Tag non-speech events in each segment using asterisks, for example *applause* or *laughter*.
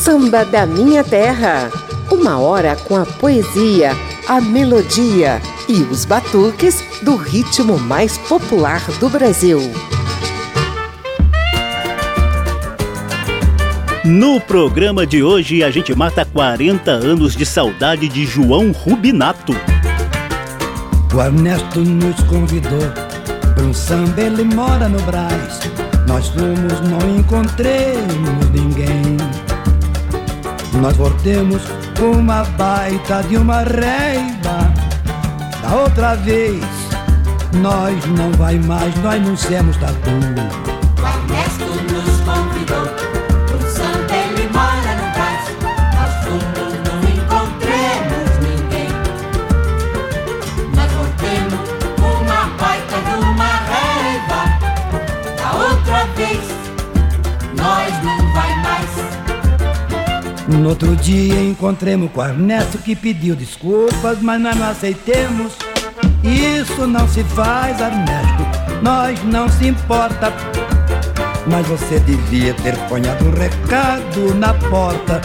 Samba da Minha Terra. Uma hora com a poesia, a melodia e os batuques do ritmo mais popular do Brasil. No programa de hoje, a gente mata 40 anos de saudade de João Rubinato. O Ernesto nos convidou para um samba, ele mora no Brás. Nós fomos, não encontremos ninguém. Nós voltemos uma baita de uma reiva. Da outra vez, nós não vai mais, nós não somos tatu. No outro dia encontremos com Ernesto que pediu desculpas, mas nós não aceitemos. Isso não se faz, Ernesto, nós não se importa. Mas você devia ter ponhado um recado na porta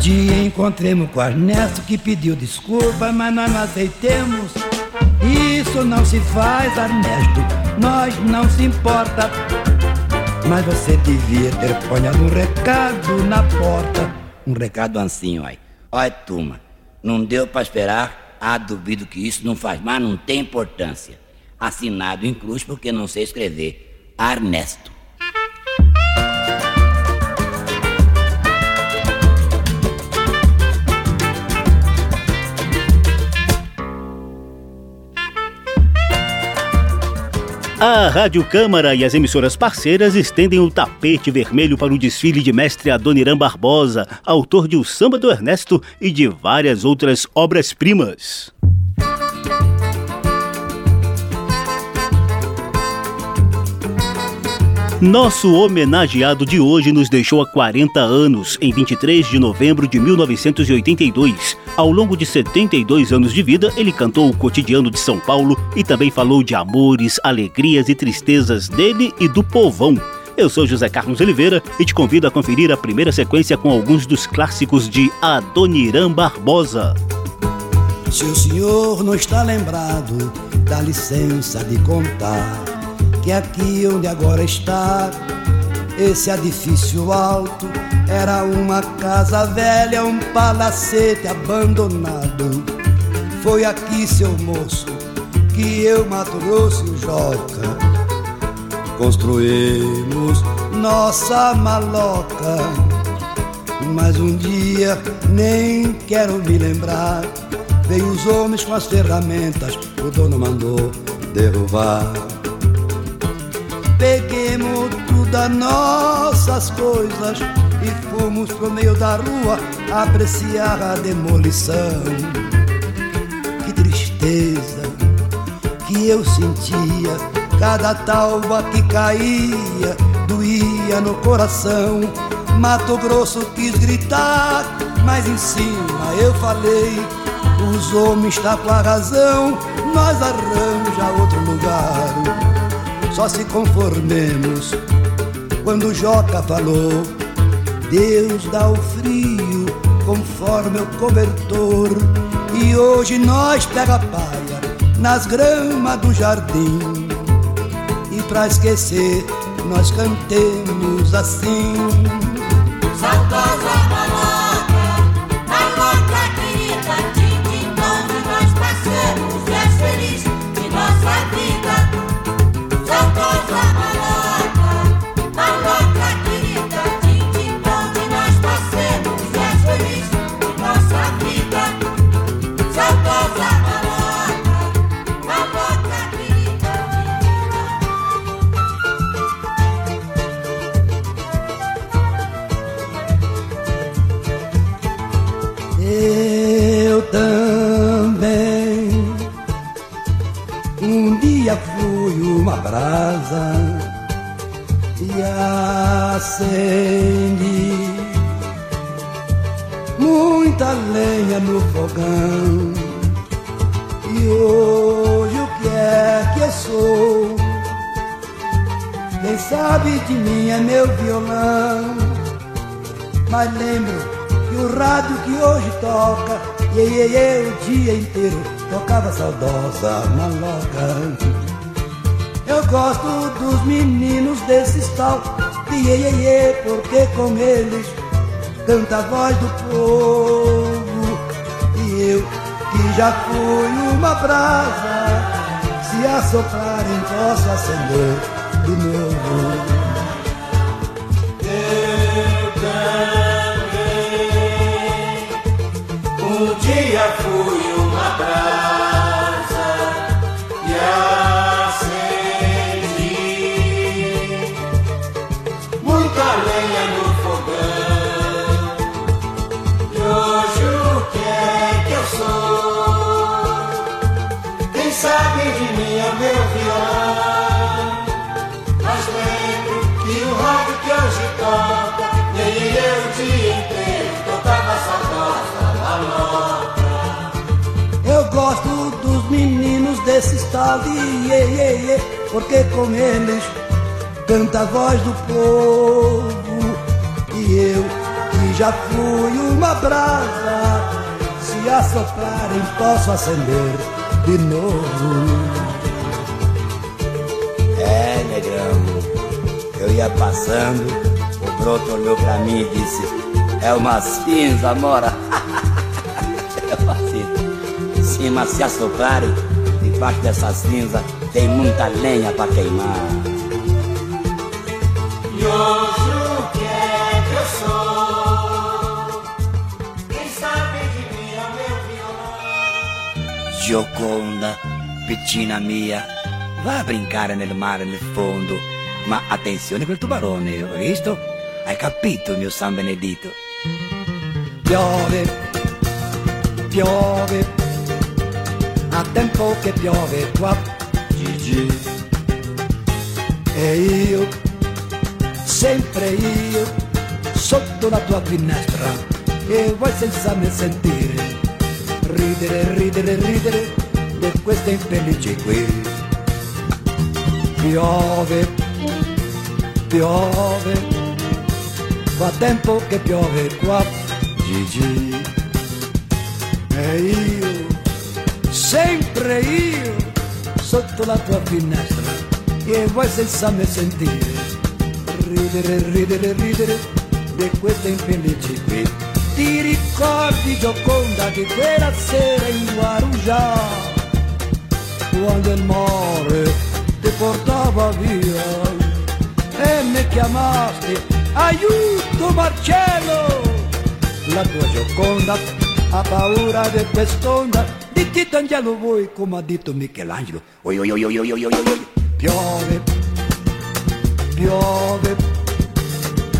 dia encontremos com Ernesto que pediu desculpa, mas nós não aceitemos. Isso não se faz, Ernesto, nós não se importa. Mas você devia ter ponhado um recado na porta. Um recado assim, ó. Olha, turma, não deu para esperar. Ah, duvido que isso não faz mais, não tem importância. Assinado em cruz porque não sei escrever. Ernesto. A Rádio Câmara e as emissoras parceiras estendem o tapete vermelho para o desfile de mestre Adoniran Barbosa, autor de O Samba do Ernesto e de várias outras obras-primas. Nosso homenageado de hoje nos deixou há 40 anos, em 23 de novembro de 1982. Ao longo de 72 anos de vida, ele cantou o cotidiano de São Paulo e também falou de amores, alegrias e tristezas dele e do povão. Eu sou José Carlos Oliveira e te convido a conferir a primeira sequência com alguns dos clássicos de Adoniran Barbosa. Se o senhor não está lembrado, dá licença de contar que aqui onde agora está, esse edifício alto era uma casa velha, um palacete abandonado. Foi aqui, seu moço, que eu, Mato Grosso e o Joca construímos nossa maloca. Mas um dia, nem quero me lembrar, veio os homens com as ferramentas, o dono mandou derrubar. Peguemos todas nossas coisas e fomos pro meio da rua apreciar a demolição. Que tristeza que eu sentia, cada talva que caía doía no coração. Mato Grosso quis gritar, mas em cima eu falei: os homens estão tá com a razão, nós arranja outro lugar só se conformemos quando Joca falou: Deus dá o frio conforme o cobertor. E hoje nós pega paia nas gramas do jardim. E pra esquecer, nós cantemos assim. Saudosa Quem sabe de mim é meu violão. Mas lembro que o rádio que hoje toca, iê, o dia inteiro tocava saudosa maloca. Eu gosto dos meninos desses tal iê, iê, porque com eles canta a voz do povo. E eu, que já fui uma brasa, se assoplarem posso acender bilmiyorum tal de iê, porque com eles canta a voz do povo. E eu, que já fui uma brasa, se assoplarem posso acender de novo. É, negrão. Eu ia passando, o broto olhou pra mim e disse: É uma cinza, mora. *laughs* é uma cinza. Sim, se assoprarem, debaixo dessa cinza tem muita lenha pra queimar. E hoje o que é que eu sou? Quem sabe de mim é meu violão. Gioconda, piccina mia, va a brincare nel mare nel fondo. Ma attenzione quel tubarone, ho visto? Hai capito, mio San Benedito? Piove, piove, a tempo che piove qua, Gigi. E io, sempre io, sotto la tua finestra, e vuoi senza me sentire, ridere, ridere, ridere di queste infelici qui. Piove, piove, fa tempo che piove qua, Gigi. E io, sempre io, sotto la tua finestra, e vuoi senza me sentire, ridere, ridere, ridere di queste infelici qui. Ti ricordi Gioconda di quella sera in Guarujá? quando il mare ti portava via e mi chiamasti aiuto Marcello la tua Gioconda ha paura di quest'onda Pittito Angelo voi, come ha detto Michelangelo. Oi, oi, oi, oi, oi, oi, oi. Piove, piove,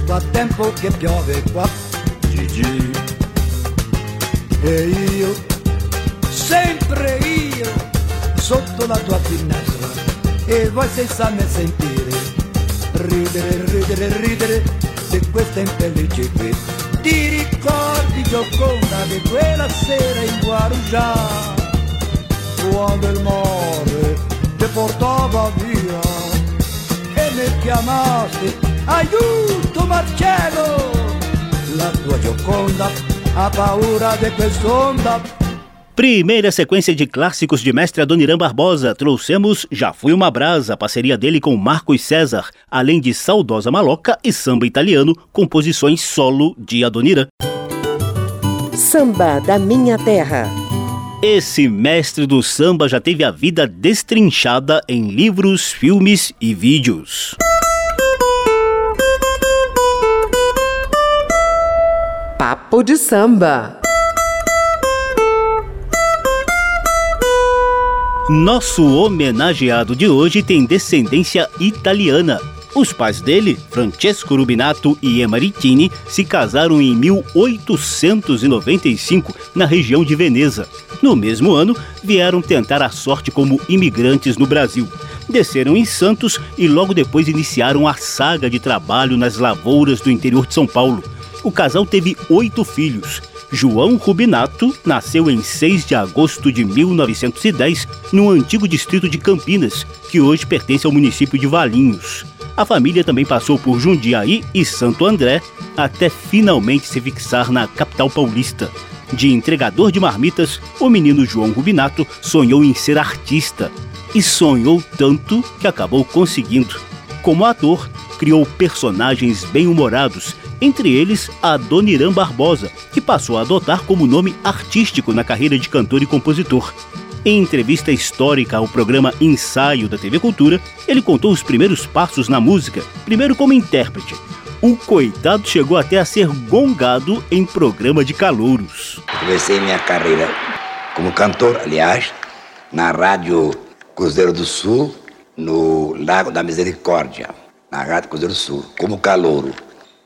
fa tempo che piove qua, Gigi. E io, sempre io, sotto la tua finestra, e voi senza me sentire, ridere, ridere, ridere di questa infelice qui ti ricordi Gioconda di quella sera in Guarujá quando il mare ti portava via e mi chiamasti aiuto Marcello! La tua Gioconda ha paura di quest'onda Primeira sequência de clássicos de mestre Adoniran Barbosa, trouxemos Já Fui Uma Brasa, parceria dele com Marcos César, além de Saudosa Maloca e Samba Italiano, composições solo de Adoniran. Samba da Minha Terra. Esse mestre do samba já teve a vida destrinchada em livros, filmes e vídeos. Papo de samba. Nosso homenageado de hoje tem descendência italiana. Os pais dele, Francesco Rubinato e Emaritini, se casaram em 1895 na região de Veneza. No mesmo ano, vieram tentar a sorte como imigrantes no Brasil. Desceram em Santos e logo depois iniciaram a saga de trabalho nas lavouras do interior de São Paulo. O casal teve oito filhos. João Rubinato nasceu em 6 de agosto de 1910 no antigo distrito de Campinas, que hoje pertence ao município de Valinhos. A família também passou por Jundiaí e Santo André até finalmente se fixar na capital paulista. De entregador de marmitas, o menino João Rubinato sonhou em ser artista e sonhou tanto que acabou conseguindo. Como ator, criou personagens bem-humorados, entre eles a Dona Barbosa, que passou a adotar como nome artístico na carreira de cantor e compositor. Em entrevista histórica ao programa Ensaio da TV Cultura, ele contou os primeiros passos na música, primeiro como intérprete. O coitado chegou até a ser gongado em programa de calouros. Comecei minha carreira como cantor, aliás, na Rádio Cruzeiro do Sul, no Lago da Misericórdia, na Rádio Cruzeiro Sul, como calouro.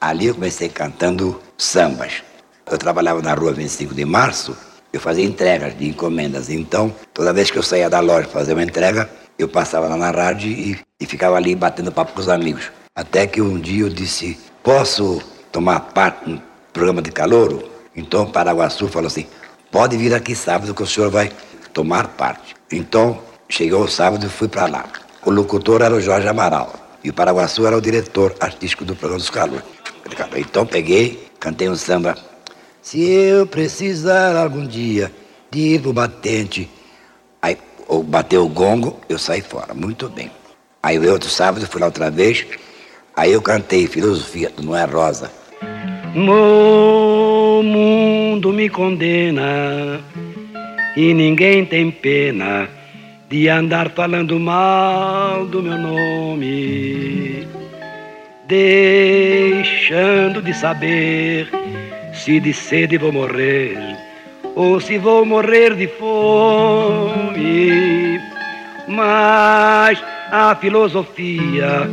Ali eu comecei cantando sambas. Eu trabalhava na rua 25 de março eu fazia entregas de encomendas. Então, toda vez que eu saía da loja fazer uma entrega, eu passava lá na rádio e, e ficava ali batendo papo com os amigos. Até que um dia eu disse: Posso tomar parte no programa de calouro? Então o Paraguaçu falou assim: Pode vir aqui sábado que o senhor vai tomar parte. Então, chegou o sábado e fui para lá. O locutor era o Jorge Amaral e o Paraguaçu era o diretor artístico do programa dos calouros. Então peguei, cantei um samba se eu precisar algum dia de ir pro batente, aí ou bater o gongo, eu saí fora. Muito bem. Aí outro sábado fui lá outra vez, aí eu cantei filosofia do Noé Rosa. O mundo me condena e ninguém tem pena de andar falando mal do meu nome, deixando de saber se de sede vou morrer ou se vou morrer de fome. Mas a filosofia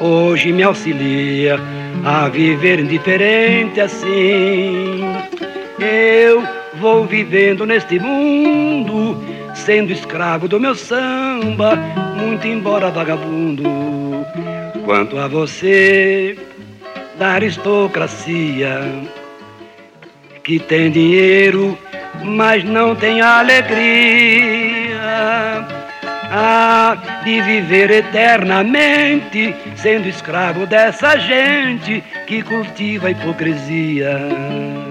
hoje me auxilia a viver indiferente assim. Eu vou vivendo neste mundo, sendo escravo do meu samba, muito embora vagabundo. Quanto a você, da aristocracia, que tem dinheiro, mas não tem alegria. Ah, de viver eternamente, sendo escravo dessa gente que cultiva a hipocrisia.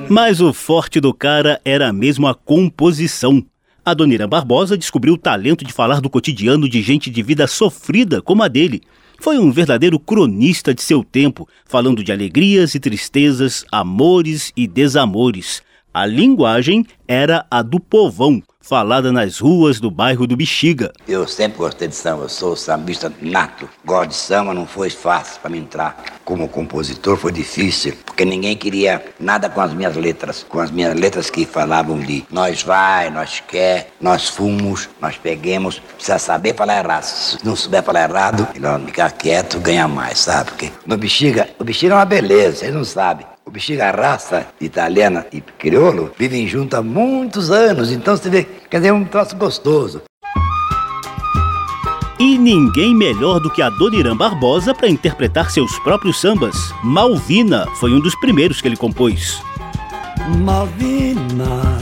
Mas o forte do cara era mesmo a composição. A Dona Barbosa descobriu o talento de falar do cotidiano de gente de vida sofrida como a dele foi um verdadeiro cronista de seu tempo, falando de alegrias e tristezas, amores e desamores. A linguagem era a do povão, falada nas ruas do bairro do Bexiga. Eu sempre gostei de samba, sou sambista nato. Gosto de samba, não foi fácil para me entrar. Como compositor foi difícil, porque ninguém queria nada com as minhas letras. Com as minhas letras que falavam de nós vai, nós quer, nós fomos, nós peguemos. Precisa saber falar errado. Se não souber falar errado, melhor ficar quieto, ganha mais, sabe? Porque no Bexiga, o Bexiga é uma beleza, vocês não sabem. O bexiga raça italiana e crioulo vivem juntos há muitos anos, então você vê, quer dizer, é um troço gostoso. E ninguém melhor do que a Dona Irã Barbosa para interpretar seus próprios sambas. Malvina foi um dos primeiros que ele compôs. Malvina,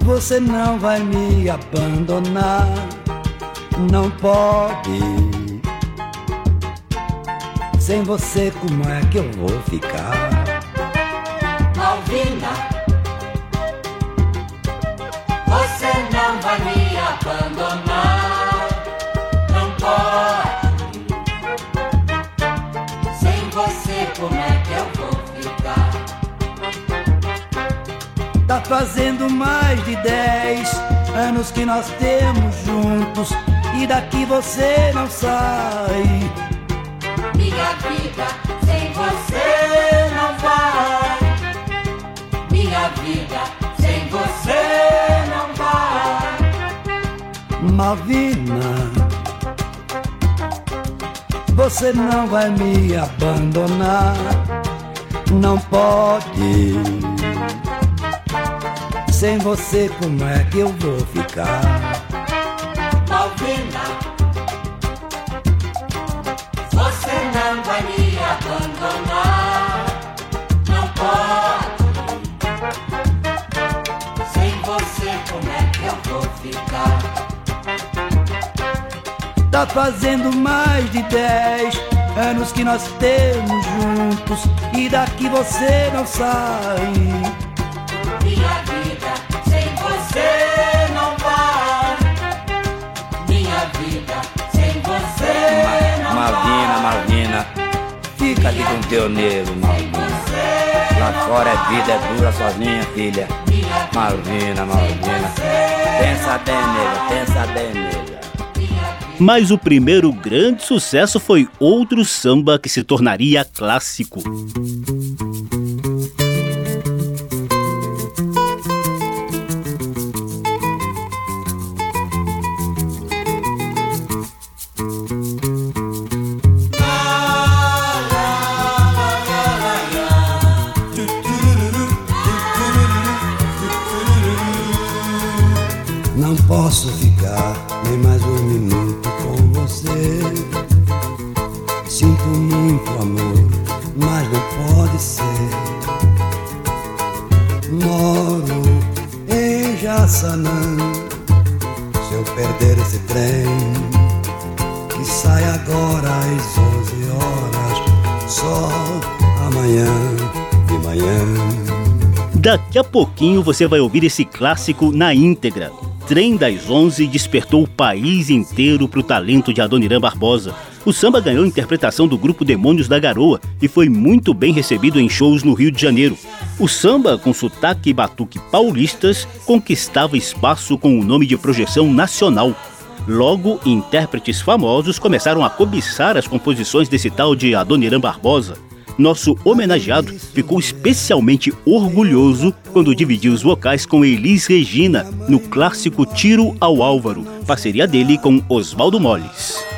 você não vai me abandonar, não pode sem você, como é que eu vou ficar? Malvina, você não vai me abandonar. Não pode. Sem você, como é que eu vou ficar? Tá fazendo mais de dez anos que nós temos juntos e daqui você não sai minha vida sem você não vai. Minha vida sem você não vai. Malvina, você não vai me abandonar. Não pode. Sem você, como é que eu vou ficar? Tá fazendo mais de dez anos que nós temos juntos e daqui você não sai. Minha vida sem você não vai. Minha vida sem você não Malvina, vai. Malvina, fica aqui com teu negro, Malvina. Lá fora é vida, é dura sozinha, filha. Malvina, Malvina. Pensa bem, nega, pensa bem, nega. Mas o primeiro grande sucesso foi outro samba que se tornaria clássico. Não posso ficar nem mais um Se eu perder esse trem, que sai agora às 11 horas, só amanhã de manhã. Daqui a pouquinho você vai ouvir esse clássico na íntegra. Trem das Onze despertou o país inteiro para o talento de Adoniran Barbosa. O samba ganhou interpretação do grupo Demônios da Garoa e foi muito bem recebido em shows no Rio de Janeiro. O samba, com sotaque e batuque paulistas, conquistava espaço com o nome de projeção nacional. Logo, intérpretes famosos começaram a cobiçar as composições desse tal de Adoniran Barbosa. Nosso homenageado ficou especialmente orgulhoso quando dividiu os vocais com Elis Regina no clássico Tiro ao Álvaro, parceria dele com Oswaldo Molles.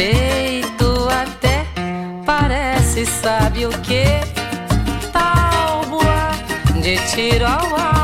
meu peito até parece, sabe o que? Tábua de tiro ao álvaro,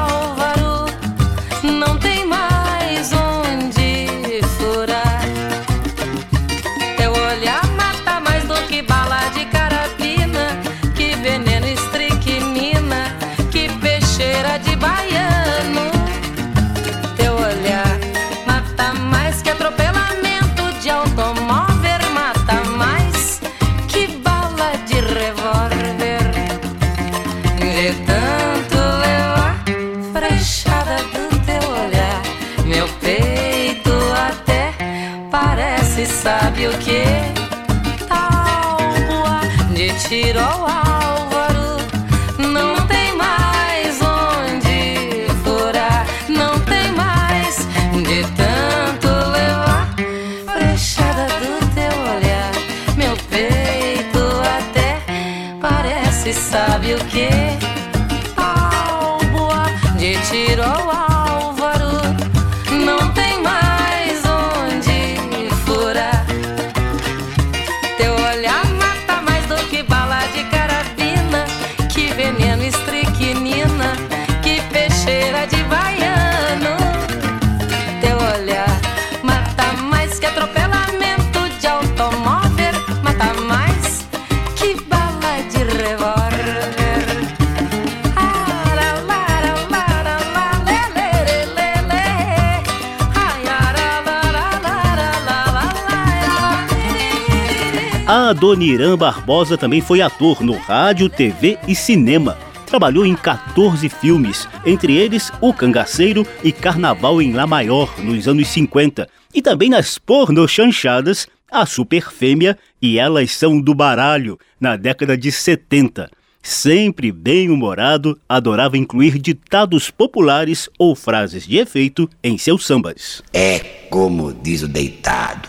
Adoniran Barbosa também foi ator no rádio, TV e cinema. Trabalhou em 14 filmes, entre eles O Cangaceiro e Carnaval em La Maior, nos anos 50, e também nas pornochanchadas A Super Fêmea e Elas São do Baralho, na década de 70. Sempre bem-humorado, adorava incluir ditados populares ou frases de efeito em seus sambas. É como diz o deitado: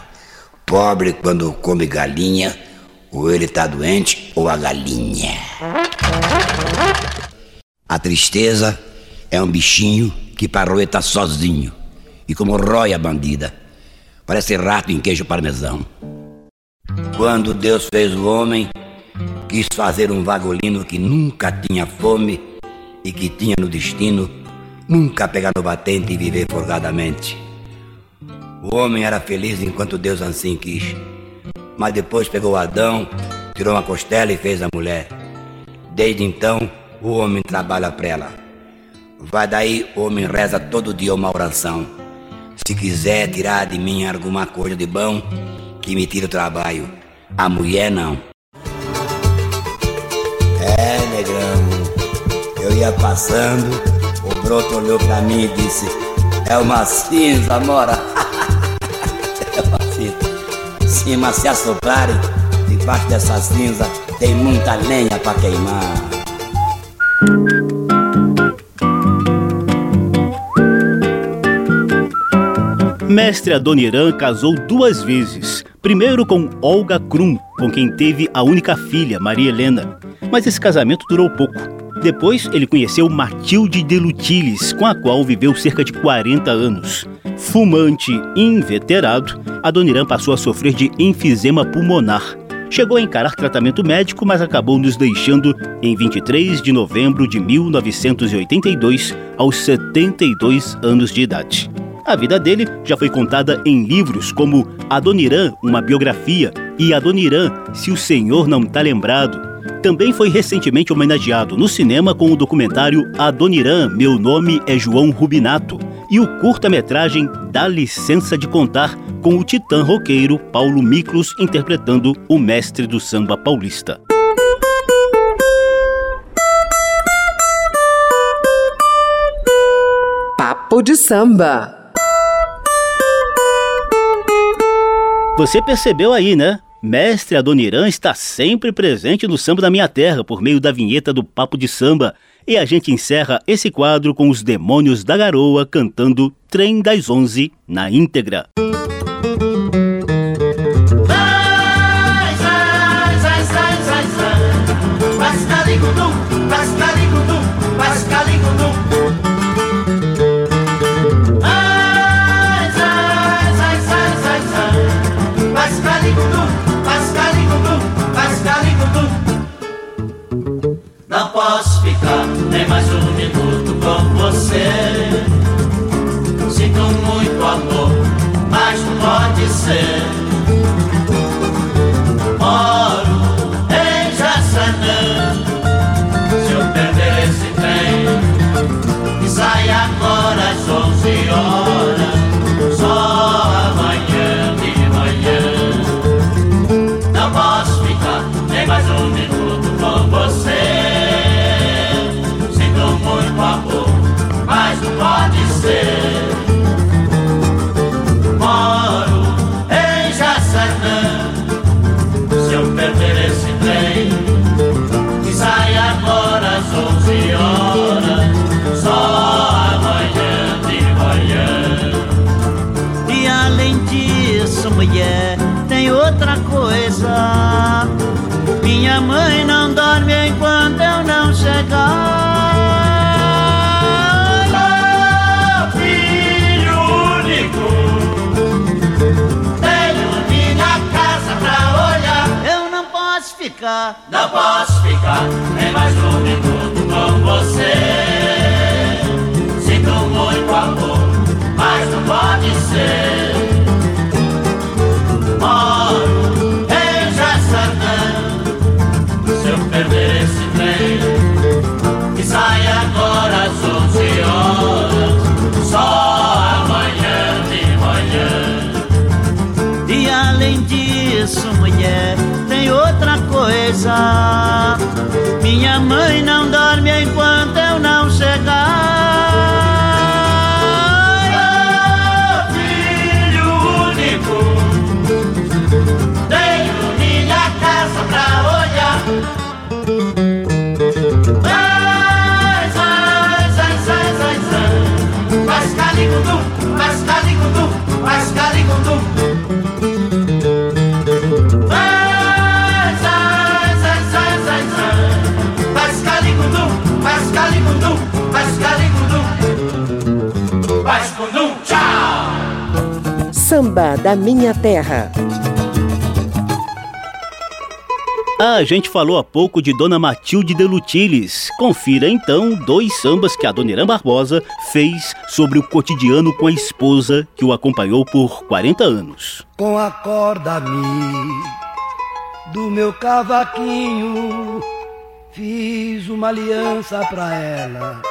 pobre quando come galinha, ou ele tá doente ou a galinha. A tristeza é um bichinho que parroeta sozinho e como rói a bandida. Parece rato em queijo parmesão. Quando Deus fez o homem, quis fazer um vagolino que nunca tinha fome e que tinha no destino nunca pegar no batente e viver folgadamente. O homem era feliz enquanto Deus assim quis. Mas depois pegou Adão, tirou uma costela e fez a mulher. Desde então, o homem trabalha pra ela. Vai daí, o homem reza todo dia uma oração. Se quiser tirar de mim alguma coisa de bom, que me tire o trabalho. A mulher não. É, negrão. Eu ia passando, o broto olhou pra mim e disse: É uma cinza, mora. *laughs* mas se assoprarem, debaixo dessa cinza tem muita lenha pra queimar. Mestre Adoniran casou duas vezes. Primeiro com Olga Krum, com quem teve a única filha, Maria Helena. Mas esse casamento durou pouco. Depois ele conheceu Matilde de Lutiles, com a qual viveu cerca de 40 anos. Fumante inveterado, Adoniran passou a sofrer de enfisema pulmonar. Chegou a encarar tratamento médico, mas acabou nos deixando em 23 de novembro de 1982, aos 72 anos de idade. A vida dele já foi contada em livros como Adoniran, uma biografia, e Adoniran, Se o Senhor Não Tá Lembrado. Também foi recentemente homenageado no cinema com o documentário Adoniran, Meu Nome é João Rubinato, e o curta-metragem Dá Licença de Contar, com o titã roqueiro Paulo Miklos interpretando o mestre do samba paulista. Papo de samba. Você percebeu aí, né? Mestre Adoniran está sempre presente no samba da minha terra por meio da vinheta do Papo de Samba. E a gente encerra esse quadro com os Demônios da Garoa cantando Trem das Onze na íntegra. nem você. Sinto muito amor, mas não pode ser. penso, mulher, tem outra coisa. Minha mãe não dorme enquanto eu não chegar. Samba da Minha Terra. A gente falou há pouco de Dona Matilde de Lutiles. Confira então dois sambas que a Dona Irã Barbosa fez sobre o cotidiano com a esposa que o acompanhou por 40 anos. Com a corda mi do meu cavaquinho fiz uma aliança pra ela,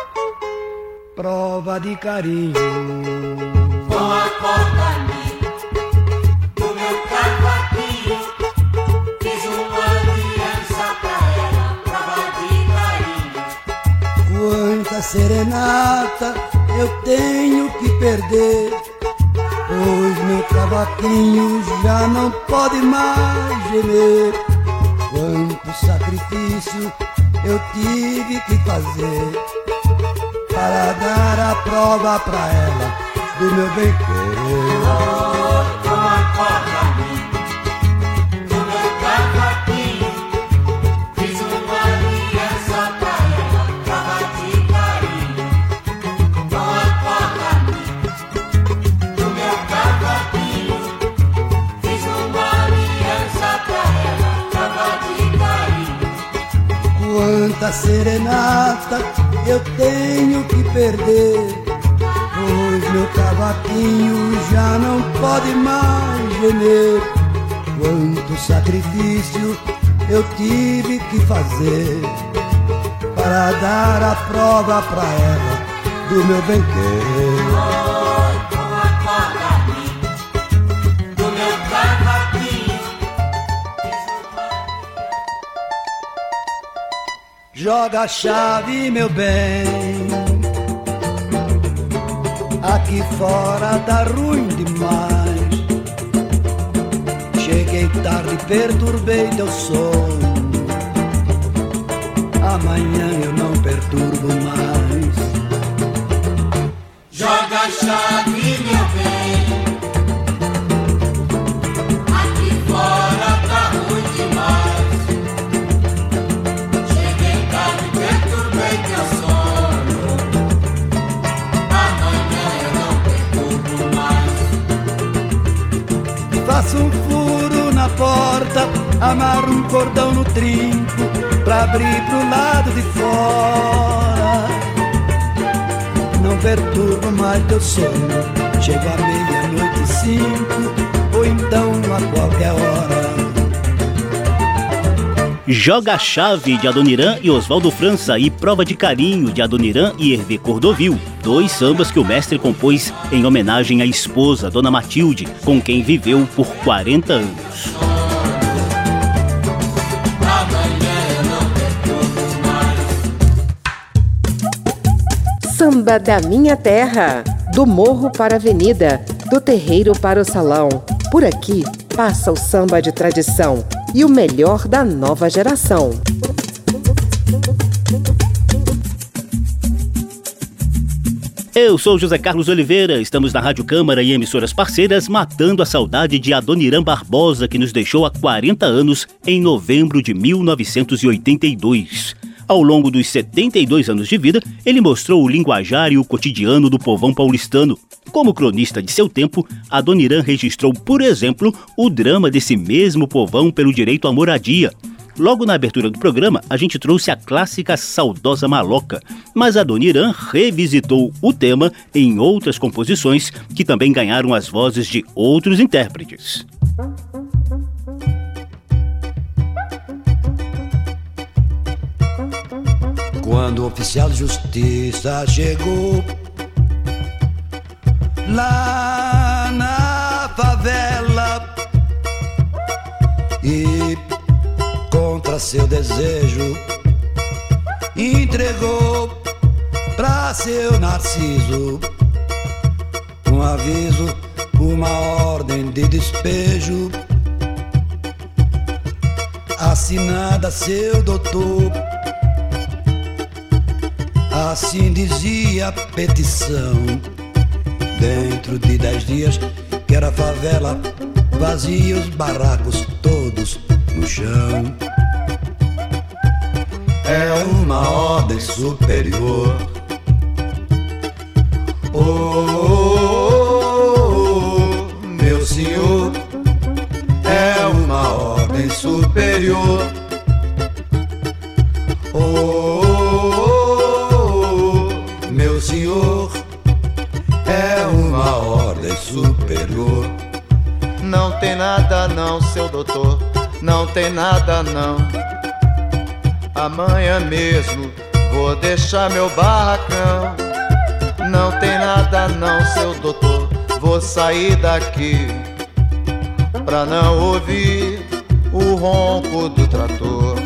prova de carinho. Com a corda serenata eu tenho que perder, pois meu cavaquinho já não pode mais gemer. Quanto sacrifício eu tive que fazer para dar a prova pra ela do meu bem querer. Quanta serenata eu tenho que perder, pois meu cavaquinho já não pode mais gemer. Quanto sacrifício eu tive que fazer para dar a prova pra ela do meu bem Joga a chave, meu bem. Aqui fora tá ruim demais. Cheguei tarde, perturbei teu sono. Amanhã eu não perturbo mais. Joga a chave, meu Faço um furo na porta, amarro um cordão no trinco pra abrir pro lado de fora. Não perturbo mais teu sono, chego à meia-noite e cinco, ou então a qualquer hora. Joga a Chave de Adoniran e Oswaldo França e Prova de Carinho de Adoniran e Hervé Cordovil, dois sambas que o mestre compôs em homenagem à esposa, Dona Matilde, com quem viveu por 40 anos. Samba da Minha Terra, do morro para a avenida, do terreiro para o salão. Por aqui passa o samba de tradição e o melhor da nova geração. Eu sou José Carlos Oliveira, estamos na Rádio Câmara e emissoras parceiras matando a saudade de Adoniran Barbosa, que nos deixou há 40 anos em novembro de 1982. Ao longo dos 72 anos de vida, ele mostrou o linguajar e o cotidiano do povão paulistano. Como cronista de seu tempo, Adoniran registrou, por exemplo, o drama desse mesmo povão pelo direito à moradia. Logo na abertura do programa, a gente trouxe a clássica Saudosa Maloca, mas Adoniran revisitou o tema em outras composições que também ganharam as vozes de outros intérpretes. Quando o oficial de justiça chegou. Lá na favela. E contra seu desejo entregou pra seu Narciso um aviso, uma ordem de despejo. Assinada seu doutor Assim dizia a petição. Dentro de dez dias, que a favela vazia, os barracos todos no chão. É uma ordem superior. Oh, oh, oh, meu senhor, é uma ordem superior. oh Não tem nada não, seu doutor, não tem nada não. Amanhã mesmo vou deixar meu barracão. Não tem nada não, seu doutor, vou sair daqui pra não ouvir o ronco do trator.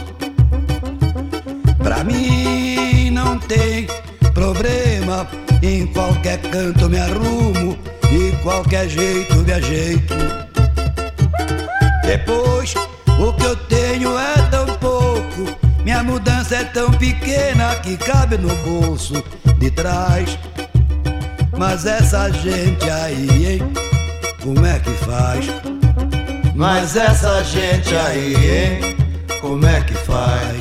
Pra mim não tem problema, em qualquer canto me arrumo qualquer jeito me ajeito. Depois, o que eu tenho é tão pouco, minha mudança é tão pequena que cabe no bolso de trás. Mas essa gente aí, hein? Como é que faz? Mas essa gente aí, hein? Como é que faz?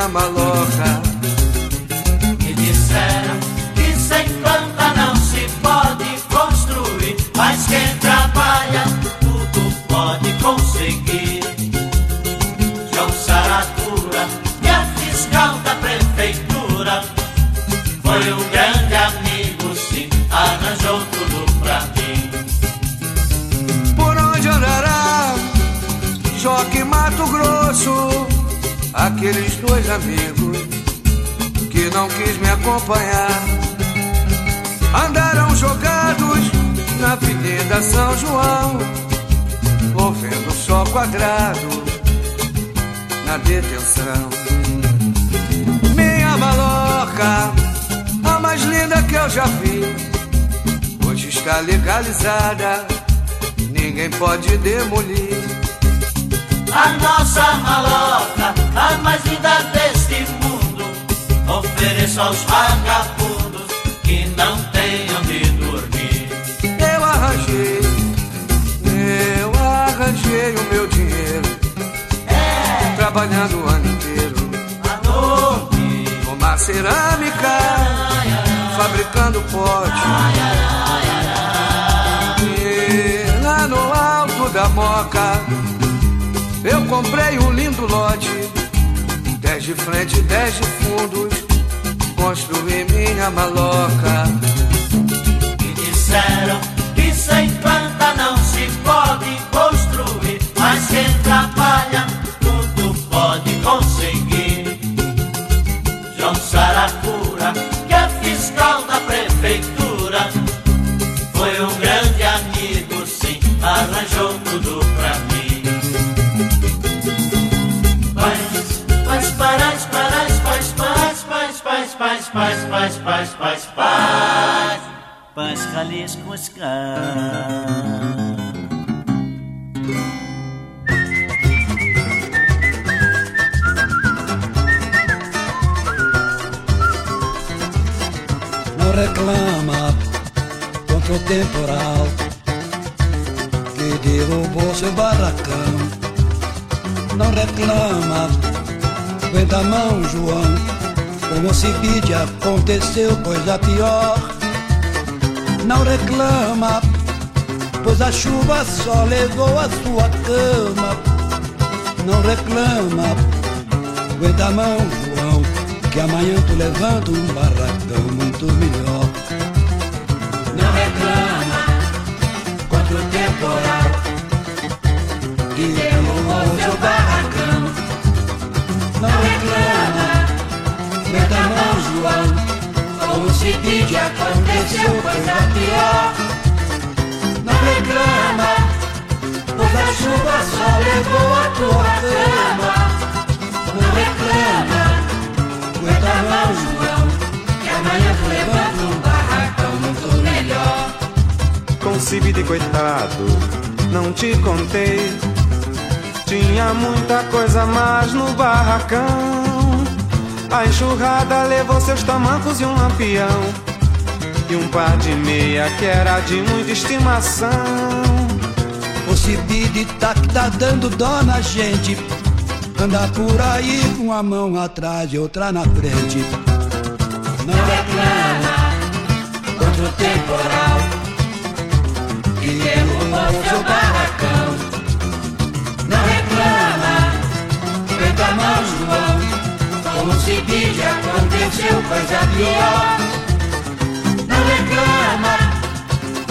Minha maloca. Me disseram que sem planta não se pode construir, mas quem trabalha pode conseguir. João Saracura, que é fiscal da prefeitura, foi um grande amigo, sim, arranjou tudo pra mim. Por onde andará Joque Mato Grosso, aqueles dois amigos que não quis me acompanhar. Andaram jogados na Avenida São João Vou vendo só quadrado na detenção. Minha maloca, a mais linda que eu já vi, hoje está legalizada, ninguém pode demolir. A nossa maloca, a mais linda deste mundo, ofereço aos vagabundos que não têm onde dormir. Eu arranjei, eu arranjei o meu dinheiro. É. Trabalhando o ano inteiro. Numa cerâmica, fabricando pote. E lá no alto da moca, eu comprei um lindo lote. Dez de frente, dez de fundos. Construí minha maloca. Me disseram que sem planta não se pode construir, mas quem trabalha tudo pode conseguir. João Saracura, que é fiscal Paz, Jalisco, Oscar. Não reclama contra o temporal que derrubou seu barracão. Não reclama, aguenta a mão, João. Como se pede, aconteceu coisa pior. Não reclama, pois a chuva só levou a sua cama. Não reclama, aguenta a mão, João, que amanhã tu levanta um barracão muito melhor. Não reclama contra o temporal que derrubou seu barracão. Como se pide aconteceu coisa pior. Não reclama Pois a chuva só levou a tua cama. Não reclama Aguenta mal, João Que amanhã tu é levanta um barracão muito melhor. Concebi de coitado Não te contei. Tinha muita coisa mais no barracão. A enxurrada levou seus tamancos e um lampião. E um par de meia que era de muita estimação. O cibide tá que tá dando dó na gente. Anda por aí com uma mão atrás e outra na frente. Não reclama contra o temporal que derrubou seu barracão. Como se diz, aconteceu coisa pior. Não reclama,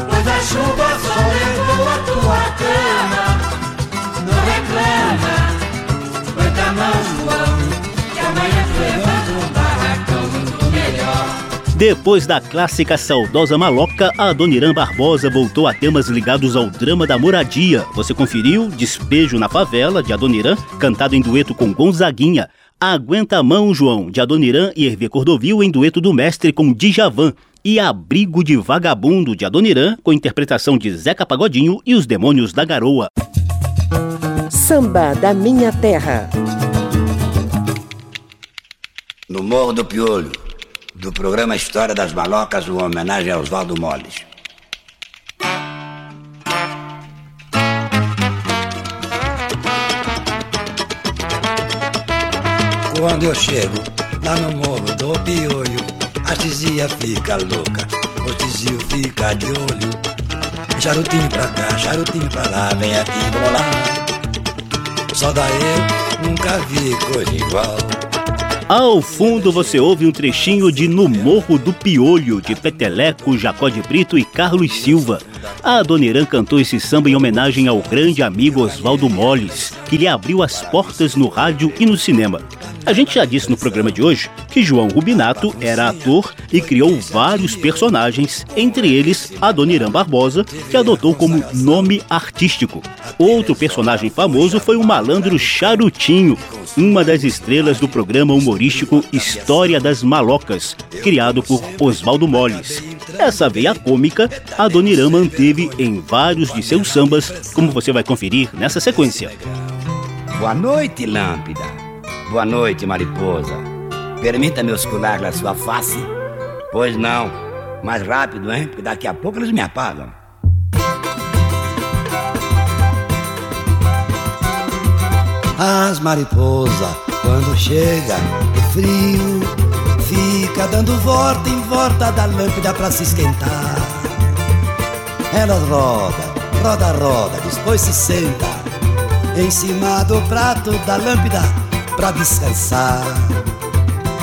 pois a chuva só levou a tua cama. Não reclama, aperta a mão, João. Que amanhã tu levanta um barracão muito melhor. Depois da clássica saudosa maloca, a Adoniran Barbosa voltou a temas ligados ao drama da moradia. Você conferiu Despejo na Favela, de Adoniran, cantado em dueto com Gonzaguinha. Aguenta a Mão, João, de Adoniran e Hervé Cordovil, em dueto do mestre com Djavan. E Abrigo de Vagabundo, de Adoniran, com interpretação de Zeca Pagodinho e os Demônios da Garoa. Samba da Minha Terra. No Morro do Piolho, do programa História das Malocas, uma homenagem a Oswaldo Molles. Quando eu chego lá no morro do piolho, a tizia fica louca, o tizio fica de olho. Charutinho pra cá, charutinho pra lá, vem aqui, vamos. Só daí eu nunca vi coisa igual. Ao fundo você ouve um trechinho de No Morro do Piolho, de Peteleco, Jacó de Brito e Carlos Silva. A Dona Irã cantou esse samba em homenagem ao grande amigo Oswaldo Molles, que lhe abriu as portas no rádio e no cinema. A gente já disse no programa de hoje que João Rubinato era ator e criou vários personagens, entre eles a Dona Irã Barbosa, que adotou como nome artístico. Outro personagem famoso foi o malandro Charutinho, uma das estrelas do programa humorístico História das Malocas, criado por Oswaldo Molles. Essa veia cômica a Dona Irã manteve em vários de seus sambas, como você vai conferir nessa sequência. Boa noite, Lâmpida. Boa noite, mariposa. Permita-me oscular a sua face? Pois não. Mais rápido, hein? Porque daqui a pouco eles me apagam. As mariposas, quando chega o frio, fica dando volta em volta da lâmpada pra se esquentar. Elas roda, roda, roda, depois se senta em cima do prato da lâmpada pra descansar.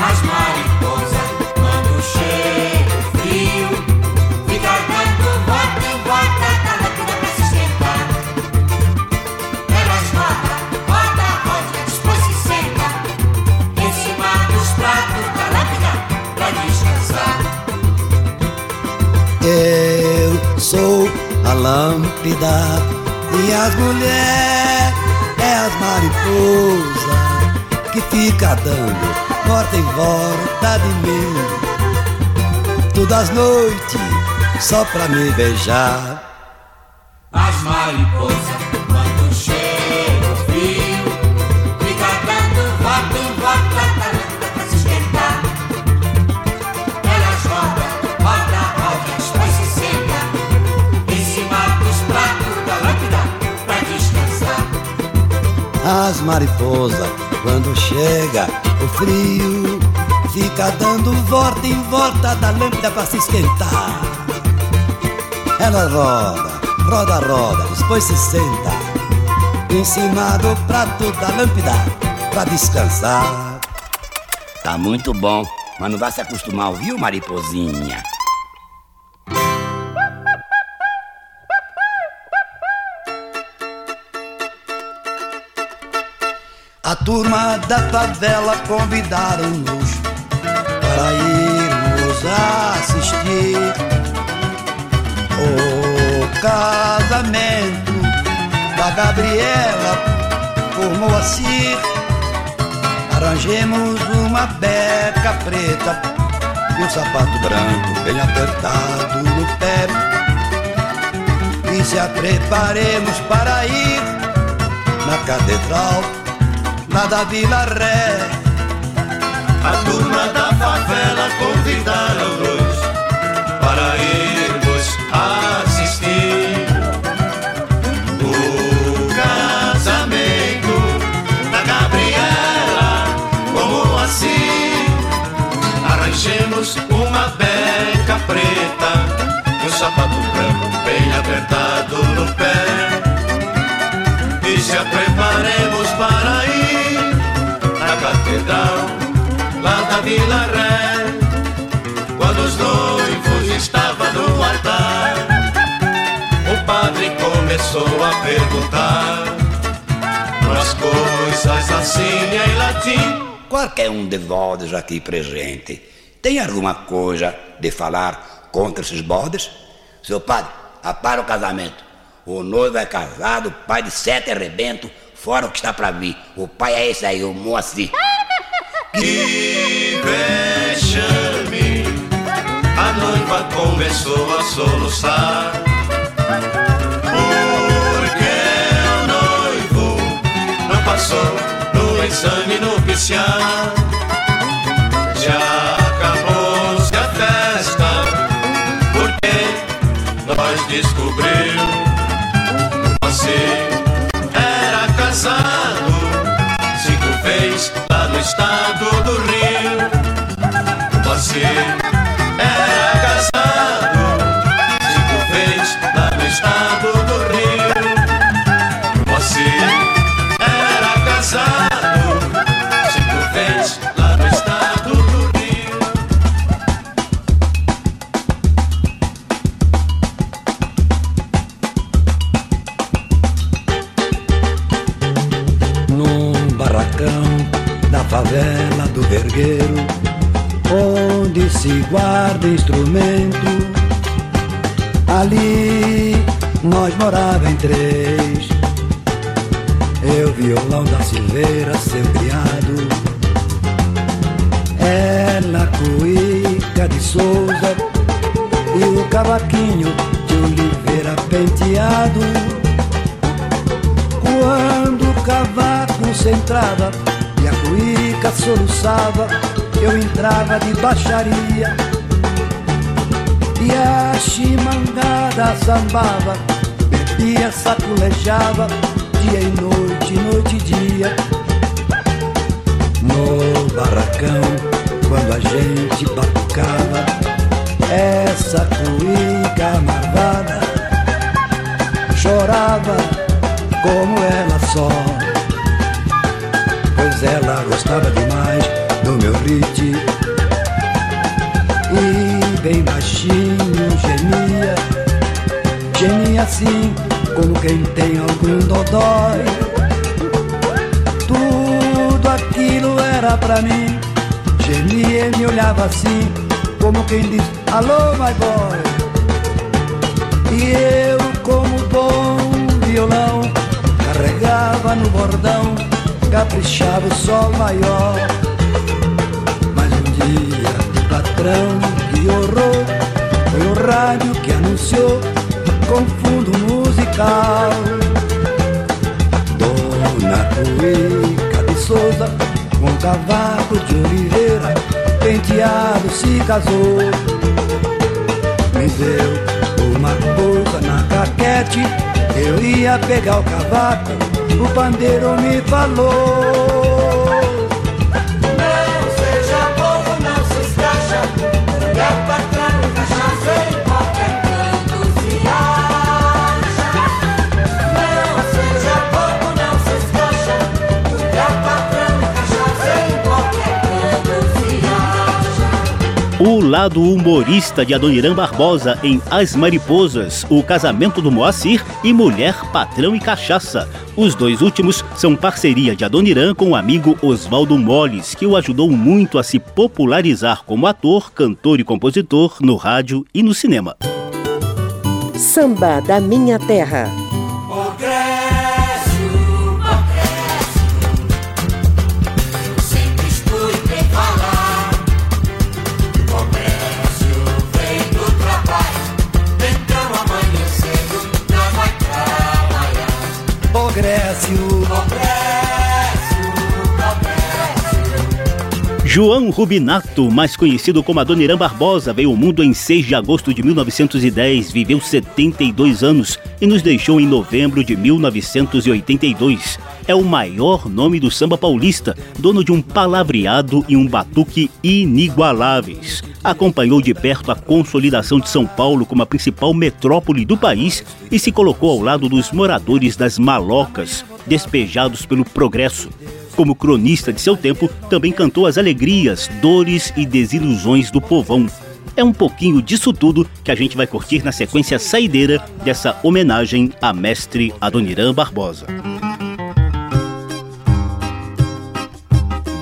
As mariposas, quando chega o frio, fica dando volta em volta da lâmpada pra se esquentar. Elas rodam, roda, roda, depois se senta em cima dos pratos da lâmpada pra descansar. Eu sou a lâmpada e as mulheres é as mariposas que fica dando volta em volta de mim. Todas as noites só pra me beijar. As mariposas, quando chega o frio, fica dando volta em volta pra se esquentar. Elas rodam, roda, roda, depois se senta em cima dos pratos da lâmpada pra descansar. As mariposas, quando chega o frio, fica dando volta em volta da lâmpada pra se esquentar. Ela roda, roda, roda, depois se senta em cima do prato da lâmpada pra descansar. Tá muito bom, mas não vai se acostumar, viu, mariposinha? Turma da favela convidaram-nos para irmos assistir o casamento da Gabriela por Moacir. Arranjemos uma beca preta e um sapato branco bem apertado no pé. E se preparemos para ir na catedral lá da Vila Ré. A turma da favela convidaram-nos para irmos assistir. O casamento da Gabriela como assim? Arranjemos uma beca preta e um sapato branco bem apertado no pé. E ir na lá da Vila Ré quando os noivos estavam no altar o padre começou a perguntar umas coisas assim em latim Qualquer um de vós aqui presente tem alguma coisa de falar contra esses bodes? Seu padre, apara o casamento. O noivo é casado, pai de sete arrebento, fora o que está pra vir. O pai é esse aí, o Moacir. Que vexame. A noiva começou a soluçar. Porque o noivo não passou no exame nupcial Já acabou-se a festa. Porque nós descobrimos estado do Rio. Você morava em três. Eu, violão da Silveira, seu criado. Ela, cuíca de Souza. E o cavaquinho de Oliveira penteado. Quando o cavaco centrava e a cuíca soluçava, eu entrava de baixaria. E a chimangada sambava, bebia, saculejava, dia e noite, noite e dia. No barracão, quando a gente batucava, essa cuíca marvada chorava como ela só. Pois ela gostava demais do meu rit E bem baixinho gemia Gemia assim como quem tem algum dodói. Tudo aquilo era pra mim Gemia e me olhava assim Como quem diz, alô my boy. E eu como bom violão Carregava no bordão Caprichava o sol maior. Mas um dia o patrão que horror Foi o rádio que anunciou Com fundo musical Dona Cuica de Souza Com cavaco de oliveira Penteado se casou. Me deu uma coisa na caquete Eu ia pegar o cavaco O pandeiro me falou O lado humorista de Adoniran Barbosa em As Mariposas, O Casamento do Moacir e Mulher, Patrão e Cachaça. Os dois últimos são parceria de Adoniran com o amigo Oswaldo Molles, que o ajudou muito a se popularizar como ator, cantor e compositor no rádio e no cinema. Samba da Minha Terra. João Rubinato, mais conhecido como Adoniran Barbosa, veio ao mundo em 6 de agosto de 1910, viveu 72 anos e nos deixou em novembro de 1982. É o maior nome do samba paulista, dono de um palavreado e um batuque inigualáveis. Acompanhou de perto a consolidação de São Paulo como a principal metrópole do país e se colocou ao lado dos moradores das malocas, despejados pelo progresso. Como cronista de seu tempo, também cantou as alegrias, dores e desilusões do povão. É um pouquinho disso tudo que a gente vai curtir na sequência saideira dessa homenagem a mestre Adoniran Barbosa.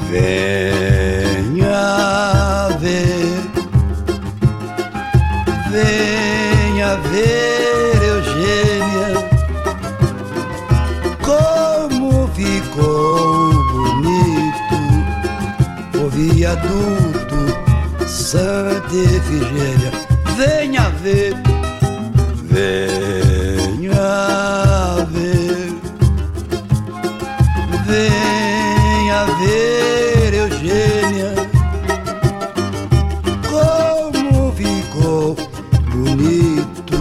Venha viaduto Santa Efigênia. Venha ver, venha ver, venha ver, Eugênia, como ficou bonito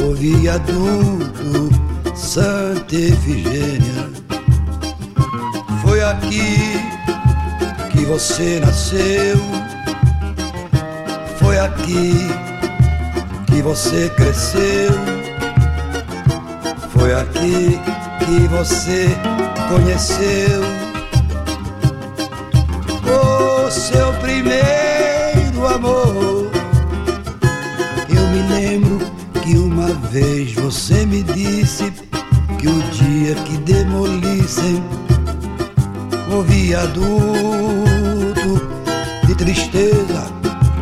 o viaduto Santa Efigênia. Foi aqui você nasceu, foi aqui que você cresceu, foi aqui que você conheceu. O seu primeiro amor. Eu me lembro que uma vez você me disse que o dia que demolissem o viaduto tristeza,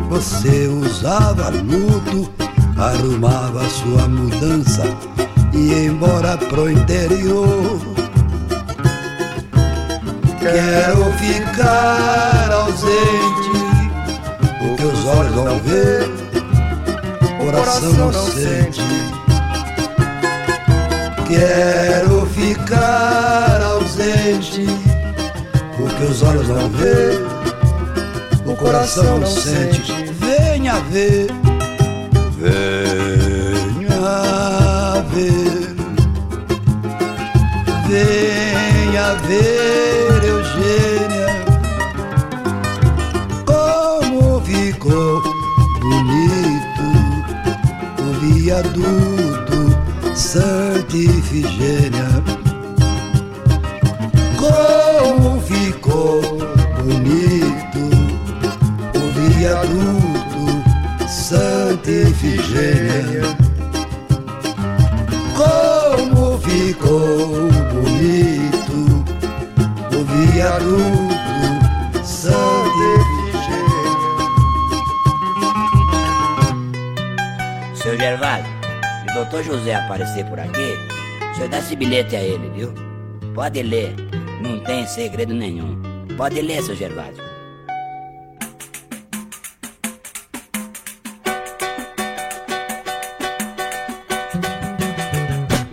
você usava luto, arrumava sua mudança e ia embora pro interior. Quero ficar ausente, o que os olhos vão ver, coração não sente. Quero ficar ausente, o que os olhos vão ver, o coração não sente. Venha ver, venha ver, venha ver, Eugênia, como ficou bonito o viaduto Santa Ifigênia. Como Como ficou bonito o viaduto Santa. Seu Gervásio, se o doutor José aparecer por aqui, o senhor dá esse bilhete a ele, viu? Pode ler, não tem segredo nenhum. Pode ler, seu Gervásio.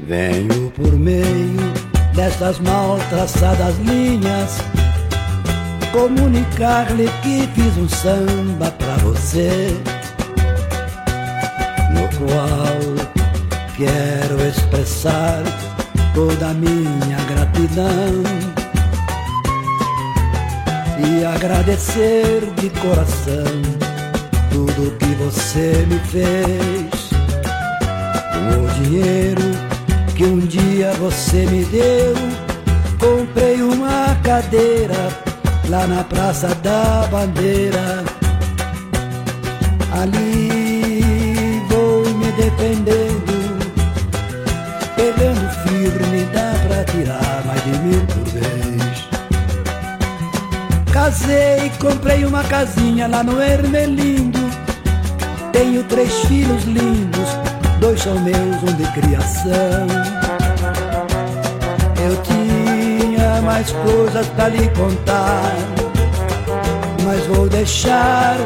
Venho por meio dessas mal traçadas linhas comunicar-lhe que fiz um samba pra você, no qual quero expressar toda a minha gratidão e agradecer de coração tudo que você me fez. O dinheiro que um dia você me deu, comprei uma cadeira lá na Praça da Bandeira. Ali vou me defendendo, pegando firme, dá pra tirar mais de mil por vez. Casei, comprei uma casinha lá no Ermelindo. Tenho três filhos lindos, dois são meus, um de criação. Eu tinha mais coisas pra lhe contar, mas vou deixar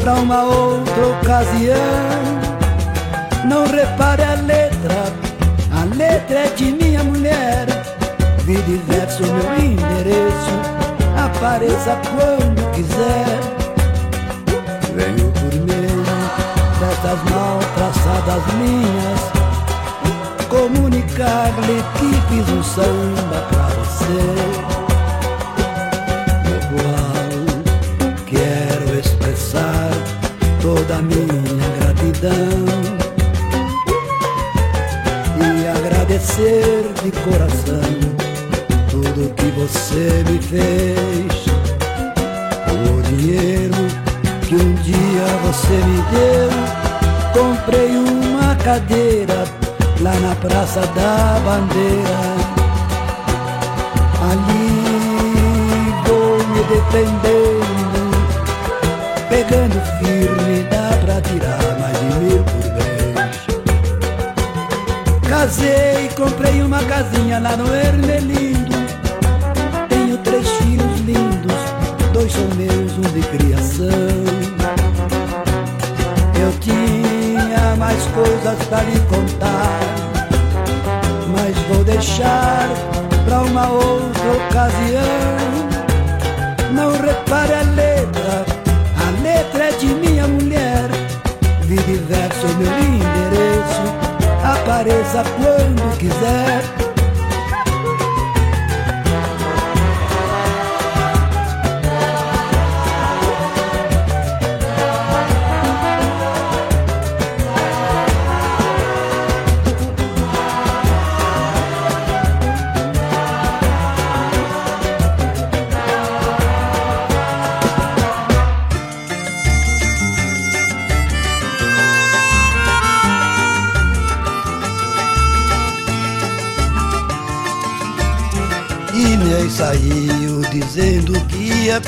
pra uma outra ocasião. Não repare a letra, a letra é de minha mulher. Vida e verso, meu endereço. Apareça quando quiser. Dessas mal traçadas linhas. Comunicar-lhe que fiz um samba pra você. No qual quero expressar toda a minha gratidão. E agradecer de coração tudo que você me fez. O dinheiro que um dia você me deu, comprei uma cadeira lá na Praça da Bandeira. Ali vou me defendendo, pegando firme, dá pra tirar mais de mil por mês. Casei, comprei uma casinha lá no Ermelindo. Tenho três filhos lindos, dois são meus, um de criação. Coisas pra lhe contar, mas vou deixar pra uma outra ocasião. Não repare a letra, a letra é de minha mulher. Vida e verso meu endereço, apareça quando quiser.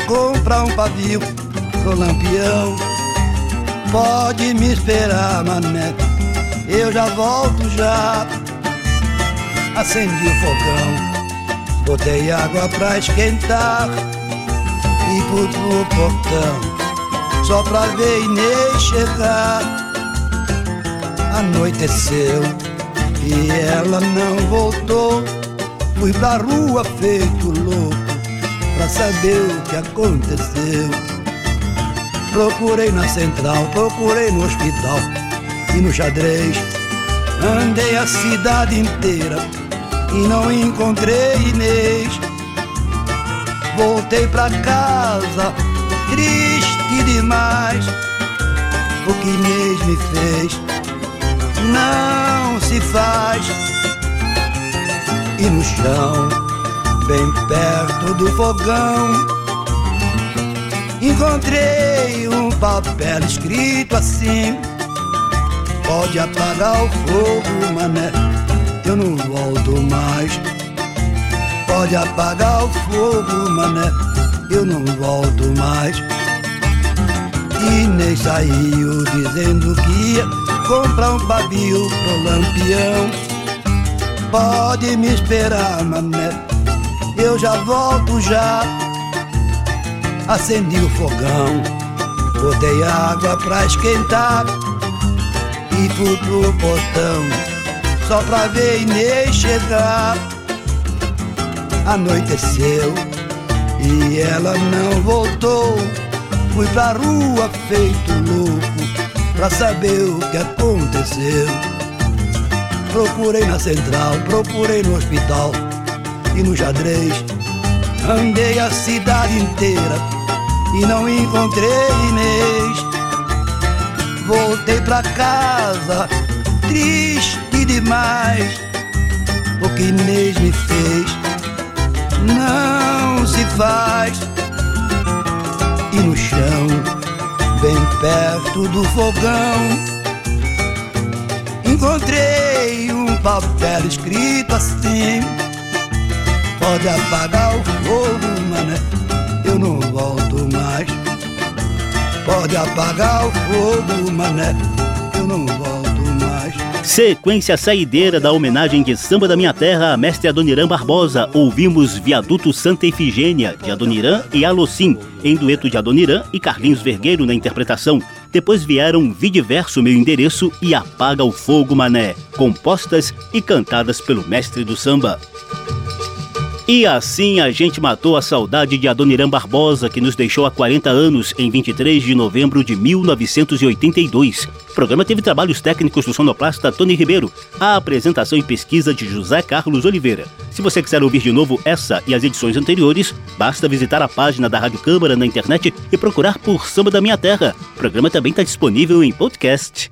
Comprar um pavio pro lampião. Pode me esperar, mané, eu já volto já. Acendi o fogão, botei água pra esquentar e fui pro portão só pra ver Inês chegar. Anoiteceu e ela não voltou. Fui pra rua feito louco pra saber o que aconteceu. Procurei na central, procurei no hospital e no xadrez. Andei a cidade inteira e não encontrei Inês. Voltei pra casa, triste demais. O que Inês me fez não se faz e no chão, bem perto do fogão, encontrei um papel escrito assim: Pode apagar o fogo, mané, eu não volto mais. Pode apagar o fogo, mané, eu não volto mais. Inês saiu dizendo que ia comprar um pavio pro lampião. Pode me esperar, mané, eu já volto já. Acendi o fogão, botei água pra esquentar e fui pro portão só pra ver Inês chegar. Anoiteceu e ela não voltou. Fui pra rua feito louco pra saber o que aconteceu. Procurei na central, procurei no hospital e no xadrez. Andei a cidade inteira e não encontrei Inês. Voltei pra casa, triste demais. O que Inês me fez não se faz. E no chão, bem perto do fogão, encontrei um papel escrito assim: Pode apagar o fogo, mané, eu não volto mais. Pode apagar o fogo, mané, eu não volto mais. Sequência saideira da homenagem de Samba da Minha Terra a mestre Adoniran Barbosa. Ouvimos Viaduto Santa Efigênia, de Adoniran e Alocim, em dueto de Adoniran e Carlinhos Vergueiro na interpretação. Depois vieram Vidiverso Meu Endereço e Apaga o Fogo Mané, compostas e cantadas pelo mestre do samba. E assim a gente matou a saudade de Adoniran Barbosa, que nos deixou há 40 anos, em 23 de novembro de 1982. O programa teve trabalhos técnicos do sonoplasta Tony Ribeiro, a apresentação e pesquisa de José Carlos Oliveira. Se você quiser ouvir de novo essa e as edições anteriores, basta visitar a página da Rádio Câmara na internet e procurar por Samba da Minha Terra. O programa também está disponível em podcast.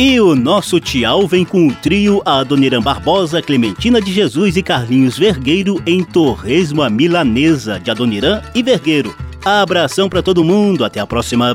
E o nosso tchau vem com o trio Adoniran Barbosa, Clementina de Jesus e Carlinhos Vergueiro em Torresmo a Milanesa, de Adoniran e Vergueiro. Abração para todo mundo, até a próxima.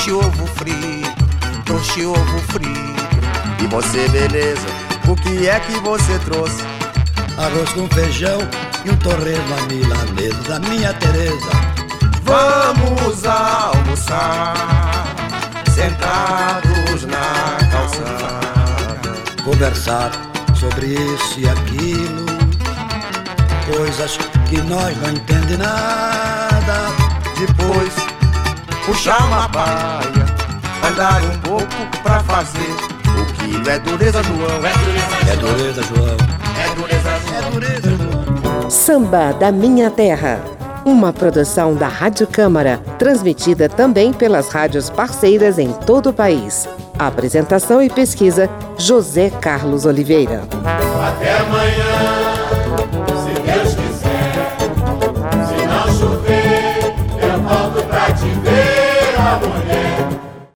Trouxe ovo frito, trouxe ovo frito. E você, beleza? O que é que você trouxe? Arroz com feijão e um torresmo à milanesa da minha Teresa. Vamos almoçar, sentados na calçada. Conversar sobre isso e aquilo, coisas que nós não entendemos nada. Depois, puxar uma baia, andar um pouco pra fazer. O quilo é dureza, João, é dureza, É dureza, João. é dureza, João. É dureza, João. Samba da Minha Terra. Uma produção da Rádio Câmara, transmitida também pelas rádios parceiras em todo o país. Apresentação e pesquisa: José Carlos Oliveira. Até amanhã.